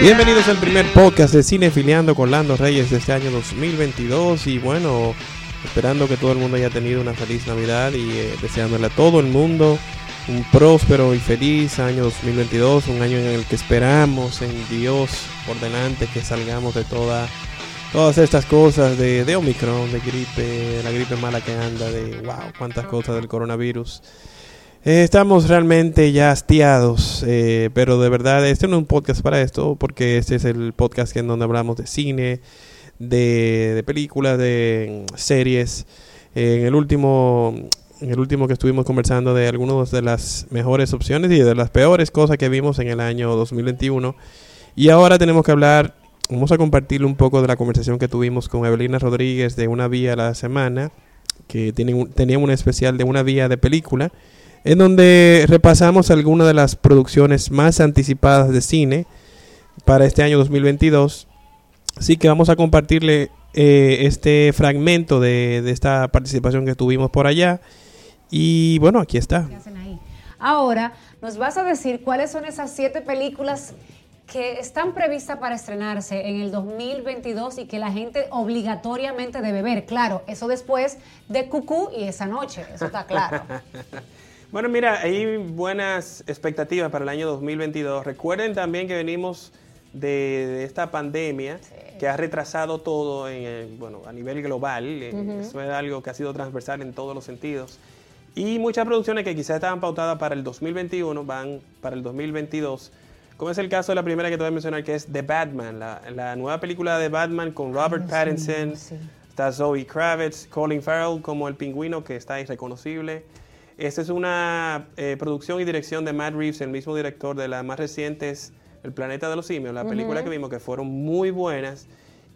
Bienvenidos al primer podcast de Cine Filiando con Lando Reyes de este año 2022 y bueno, esperando que todo el mundo haya tenido una feliz Navidad y eh, deseándole a todo el mundo un próspero y feliz año 2022, un año en el que esperamos en Dios por delante que salgamos de toda, todas estas cosas de, Omicron, de gripe, la gripe mala que anda, de wow, cuántas cosas del coronavirus. Eh, estamos realmente ya hastiados, eh, pero de verdad este no es un podcast para esto, porque este es el podcast en donde hablamos de cine, de, de películas, de mm, series. Eh, en el último en el último que estuvimos conversando de algunas de las mejores opciones y de las peores cosas que vimos en el año 2021. Y ahora tenemos que hablar, vamos a compartir un poco de la conversación que tuvimos con Evelina Rodríguez de Una Vía a la Semana, que tienen, tenía un especial de Una Vía de película en donde repasamos algunas de las producciones más anticipadas de cine para este año 2022. Así que vamos a compartirle eh, este fragmento de, de, esta participación que tuvimos por allá. Y bueno, aquí está. Ahora, nos vas a decir cuáles son esas siete películas que están previstas para estrenarse en el 2022 y que la gente obligatoriamente debe ver. Claro, eso después de Cucú y esa noche, eso está claro. Bueno, mira, hay buenas expectativas para el año 2022. Recuerden también que venimos de, esta pandemia que ha retrasado todo en, bueno, a nivel global. Eh, eso es algo que ha sido transversal en todos los sentidos. Y muchas producciones que quizás estaban pautadas para el 2021 van para el 2022. Como es el caso de la primera que te voy a mencionar, que es The Batman, la, nueva película de Batman con Robert Pattinson. Está Zoe Kravitz, Colin Farrell como el pingüino, que está irreconocible. Esta es una eh, producción y dirección de Matt Reeves, el mismo director de las más recientes El planeta de los simios, la película que vimos que fueron muy buenas.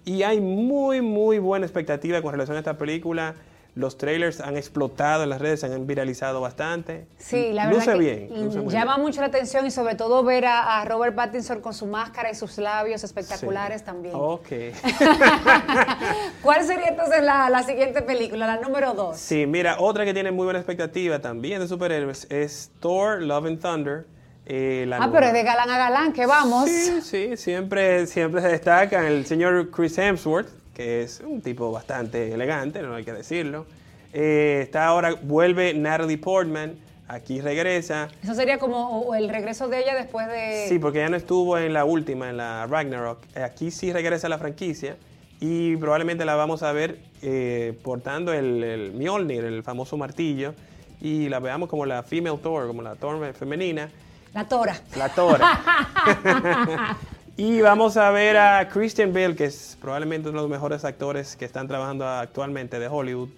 Y hay muy, muy buena expectativa con relación a esta película. Los trailers han explotado en las redes, se han viralizado bastante. Sí, la verdad. Luce bien. llama mucho la atención y sobre todo ver a, Robert Pattinson con su máscara y sus labios espectaculares también. Ok. ¿Cuál sería entonces la, siguiente película, la número dos? Sí, mira, otra que tiene muy buena expectativa también de superhéroes es Thor, Love and Thunder. Eh, ah, pero es de galán a galán, que vamos. Sí, sí, siempre, siempre se destaca el señor Chris Hemsworth que es un tipo bastante elegante, no hay que decirlo. Eh, está ahora, vuelve Natalie Portman, aquí regresa. Eso sería como el regreso de ella después de... Sí, porque ya no estuvo en la última, en la Ragnarok. Aquí sí regresa a la franquicia y probablemente la vamos a ver eh, portando el, el Mjolnir, el famoso martillo, y la veamos como la female Thor, como la Thor femenina. La Tora. La Tora. Y vamos a ver a Christian Bale, que es probablemente uno de los mejores actores que están trabajando actualmente de Hollywood,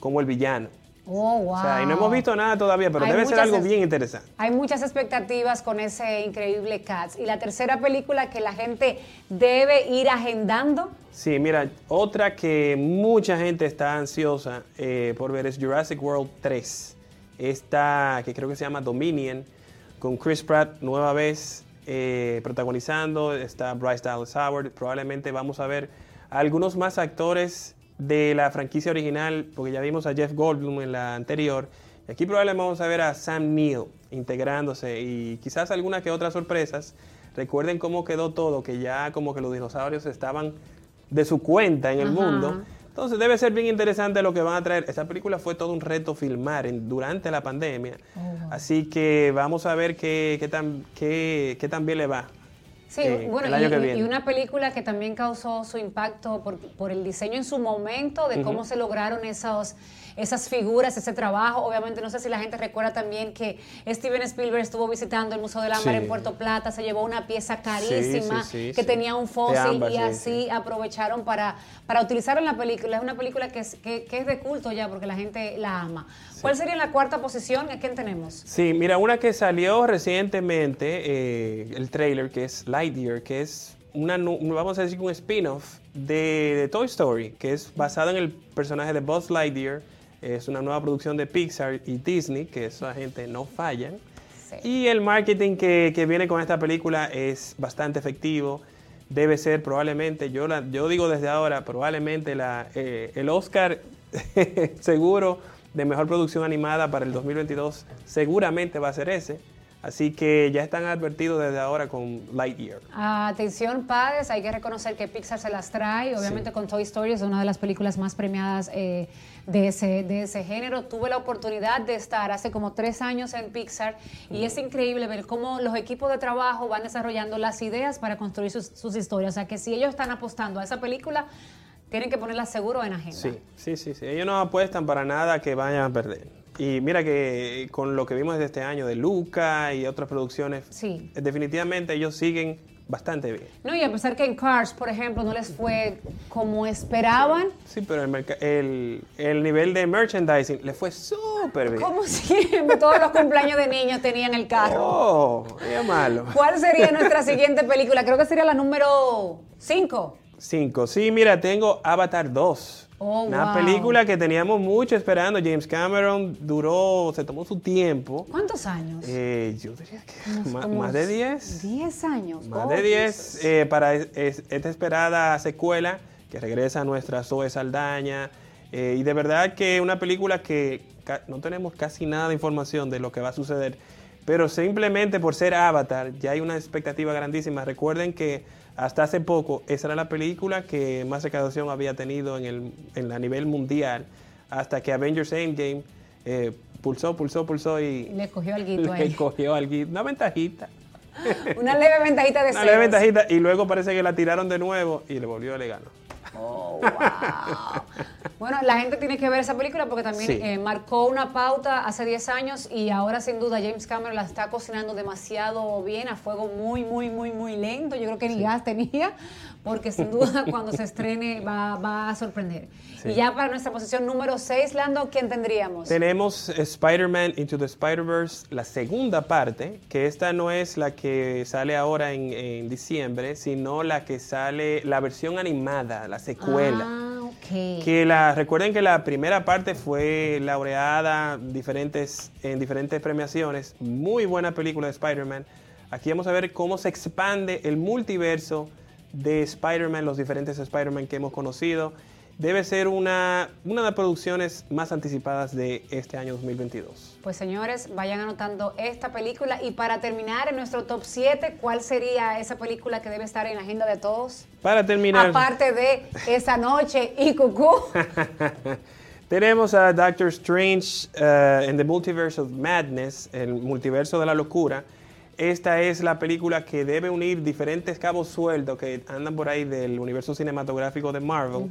como el villano. Oh, wow. O sea, y no hemos visto nada todavía, pero debe ser algo bien interesante. Hay muchas expectativas con ese increíble Cats. Y la tercera película que la gente debe ir agendando. Sí, mira, otra que mucha gente está ansiosa eh, por ver es Jurassic World 3. Esta que creo que se llama Dominion, con Chris Pratt nueva vez eh, protagonizando, está Bryce Dallas Howard, probablemente vamos a ver algunos más actores de la franquicia original, porque ya vimos a Jeff Goldblum en la anterior, y aquí probablemente vamos a ver a Sam Neill integrándose y quizás algunas que otras sorpresas. Recuerden cómo quedó todo, que ya como que los dinosaurios estaban de su cuenta en el mundo. Entonces debe ser bien interesante lo que van a traer. Esta película fue todo un reto filmar durante la pandemia. Así que vamos a ver qué, qué tan, qué, qué tan bien le va. Sí, eh, bueno, y, una película que también causó su impacto por, por el diseño en su momento, de cómo se lograron esos esas figuras, ese trabajo. Obviamente, no sé si la gente recuerda también que Steven Spielberg estuvo visitando el Museo del Ámbar en Puerto Plata, se llevó una pieza carísima que tenía un fósil y así aprovecharon para, para utilizarlo en la película. Es una película que es, que, es de culto ya porque la gente la ama. ¿Cuál sería la cuarta posición? ¿A quién tenemos? Sí, mira, una que salió recientemente, eh, el trailer, que es Lightyear, que es una, vamos a decir, un spin-off de, de, Toy Story, que es basado en el personaje de Buzz Lightyear, es una nueva producción de Pixar y Disney, que esa gente no fallan. Y el marketing que, viene con esta película es bastante efectivo. Debe ser probablemente, yo, yo digo desde ahora, probablemente la, eh, el Oscar seguro de mejor producción animada para el 2022 seguramente va a ser ese. Así que ya están advertidos desde ahora con Lightyear. Atención, padres, hay que reconocer que Pixar se las trae. Obviamente con Toy Story es una de las películas más premiadas eh, de, ese, de ese género. Tuve la oportunidad de estar hace como tres años en Pixar y es increíble ver cómo los equipos de trabajo van desarrollando las ideas para construir sus, sus historias. O sea que si ellos están apostando a esa película, tienen que ponerla seguro en agenda. Sí, sí, sí, sí. Ellos no apuestan para nada que vayan a perder. Y mira que con lo que vimos desde este año de Luca y otras producciones, sí. definitivamente ellos siguen bastante bien. No, y a pesar que en Cars, por ejemplo, no les fue como esperaban. Sí, pero el, el, nivel de merchandising les fue súper bien. Como siempre, todos los cumpleaños de niños tenían el carro. Oh, qué malo. ¿Cuál sería nuestra siguiente película? Creo que sería la número 5. 5. Sí, mira, tengo Avatar 2. Oh, una película que teníamos mucho esperando. James Cameron duró, se tomó su tiempo. ¿Cuántos años? Eh, yo diría que más, de 10. 10 años. Más de 10 eh, para esta esperada secuela que regresa a nuestra Zoe Saldaña. Eh, y de verdad que una película que no tenemos casi nada de información de lo que va a suceder. Pero simplemente por ser Avatar ya hay una expectativa grandísima. Recuerden que hasta hace poco, esa era la película que más recaudación había tenido en el, en a nivel mundial, hasta que Avengers Endgame eh, pulsó, pulsó, pulsó y... Le cogió ahí. Le cogió algo, una ventajita. Una leve ventajita de Una leve ventajita y luego parece que la tiraron de nuevo y le volvió a le ganó. Oh, wow. bueno, la gente tiene que ver esa película porque también eh, marcó una pauta hace 10 años y ahora sin duda James Cameron la está cocinando demasiado bien, a fuego muy, muy, muy, muy lento. Yo creo que ni gas tenía, porque sin duda cuando se estrene va, a sorprender. Y ya para nuestra posición número 6, Lando, ¿quién tendríamos? Tenemos Spider-Man Into the Spider-Verse, la segunda parte, que esta no es la que sale ahora en, en diciembre, sino la que sale, la versión animada, la secuela. Ah, Que la, recuerden que la primera parte fue laureada diferentes, en diferentes premiaciones. Muy buena película de Spider-Man. Aquí vamos a ver cómo se expande el multiverso de Spider-Man, los diferentes Spider-Man que hemos conocido debe ser una, una de las producciones más anticipadas de este año 2022. Pues señores, vayan anotando esta película y para terminar en nuestro top 7, ¿cuál sería esa película que debe estar en la agenda de todos? Para terminar. Aparte de esa noche y cucú. Tenemos a Doctor Strange uh, in the Multiverse of Madness, el multiverso de la locura. Esta es la película que debe unir diferentes cabos sueltos que andan por ahí del universo cinematográfico de Marvel.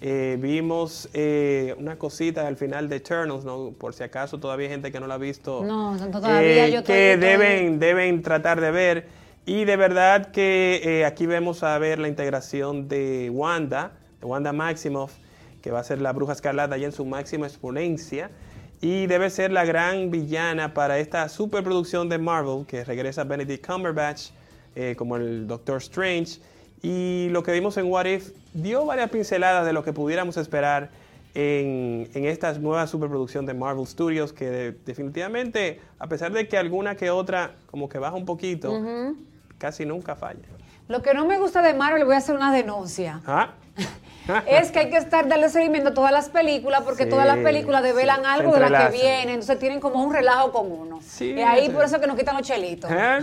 Eh, vimos eh, una cosita al final de Eternals, ¿no? por si acaso todavía hay gente que no la ha visto. No, todavía eh, Que deben, deben tratar de ver. Y de verdad que aquí vemos a ver la integración de Wanda, de Wanda Maximoff, que va a ser la bruja escarlata ya en su máxima exponencia. Y debe ser la gran villana para esta superproducción de Marvel, que regresa Benedict Cumberbatch como el Doctor Strange. Y lo que vimos en What If dio varias pinceladas de lo que pudiéramos esperar en, en esta nueva superproducción de Marvel Studios, que definitivamente, a pesar de que alguna que otra como que baja un poquito, casi nunca falla. Lo que no me gusta de Marvel, voy a hacer una denuncia. ¿Ah? es que hay que estar darle seguimiento a todas las películas porque todas las películas develan algo de las que vienen, entonces tienen como un relajo con uno. y ahí por eso que nos quitan los chelitos. Ah,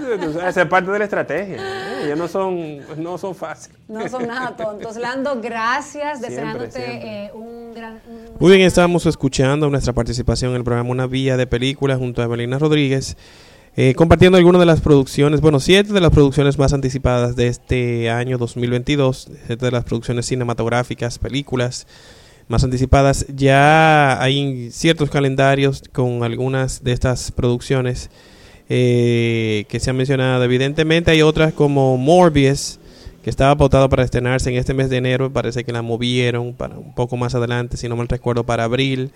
esa es parte de la estrategia. ¿eh? Ellos no son, no son fáciles. No son nada tontos. Lando, gracias, deseándote eh, un gran... Muy bien, estamos escuchando nuestra participación en el programa Una Vía de Películas junto a Evelina Rodríguez. Eh, compartiendo algunas de las producciones, bueno, siete de las producciones más anticipadas de este año 2022, siete de las producciones cinematográficas, películas más anticipadas. Ya hay ciertos calendarios con algunas de estas producciones eh, que se han mencionado. Evidentemente hay otras como Morbius, que estaba pautado para estrenarse en este mes de enero, parece que la movieron para un poco más adelante, si no mal recuerdo, para abril.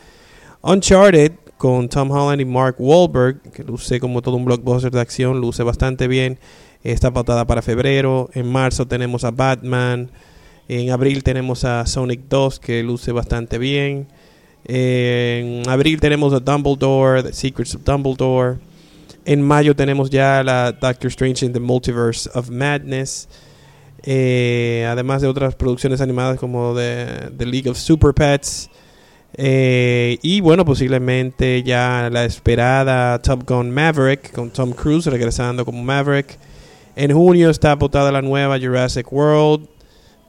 Uncharted, con Tom Holland y Mark Wahlberg, que luce como todo un blockbuster de acción, luce bastante bien. Está pautada para febrero. En marzo tenemos a Batman. En abril tenemos a Sonic 2, que luce bastante bien. En abril tenemos a Dumbledore, The Secrets of Dumbledore. En mayo tenemos ya la Doctor Strange in the Multiverse of Madness. Eh, además de otras producciones animadas como The, the League of Super Pets. Eh, y bueno, posiblemente ya la esperada Top Gun Maverick con Tom Cruise regresando como Maverick. En junio está apuntada la nueva Jurassic World.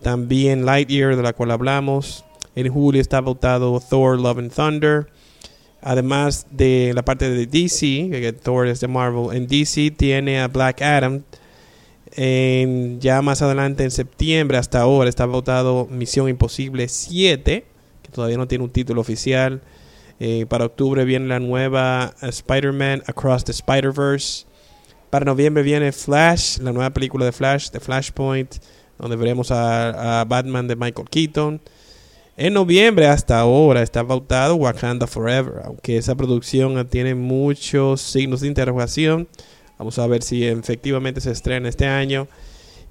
También Lightyear, de la cual hablamos. En julio está votado Thor Love and Thunder. Además de la parte de DC, que Thor es de Marvel. En DC tiene a Black Adam. En, ya más adelante en septiembre, hasta ahora, está votado Misión Imposible 7 todavía no tiene un título oficial. Eh, para octubre viene la nueva uh, Spider-Man Across the Spider-Verse. Para noviembre viene Flash, la nueva película de Flash, de Flashpoint, donde veremos a, Batman de Michael Keaton. En noviembre hasta ahora está pautado Wakanda Forever, aunque esa producción tiene muchos signos de interrogación. Vamos a ver si efectivamente se estrena este año.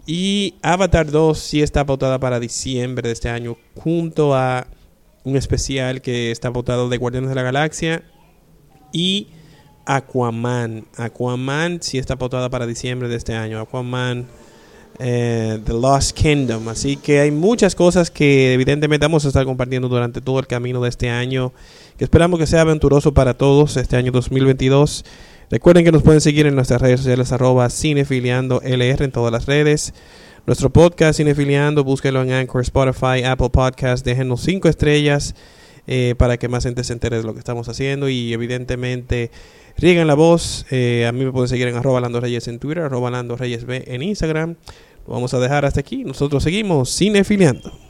Y Avatar 2 sí está pautada para diciembre de este año, junto a un especial que está votado de Guardianes de la Galaxia y Aquaman. Aquaman sí está votada para diciembre de este año. Aquaman, eh, The Lost Kingdom. Así que hay muchas cosas que evidentemente vamos a estar compartiendo durante todo el camino de este año. Que esperamos que sea aventuroso para todos este año 2022. Recuerden que nos pueden seguir en nuestras redes sociales arroba cinefiliando LR en todas las redes. Nuestro podcast Cinefiliando, búsquelo en Anchor, Spotify, Apple Podcast, déjenos cinco estrellas eh, para que más gente se entere de lo que estamos haciendo y evidentemente rieguen la voz. Eh, a mí me pueden seguir en arroba Lando Reyes en Twitter, arroba Lando Reyes B en Instagram. Lo vamos a dejar hasta aquí. Nosotros seguimos cinefiliando.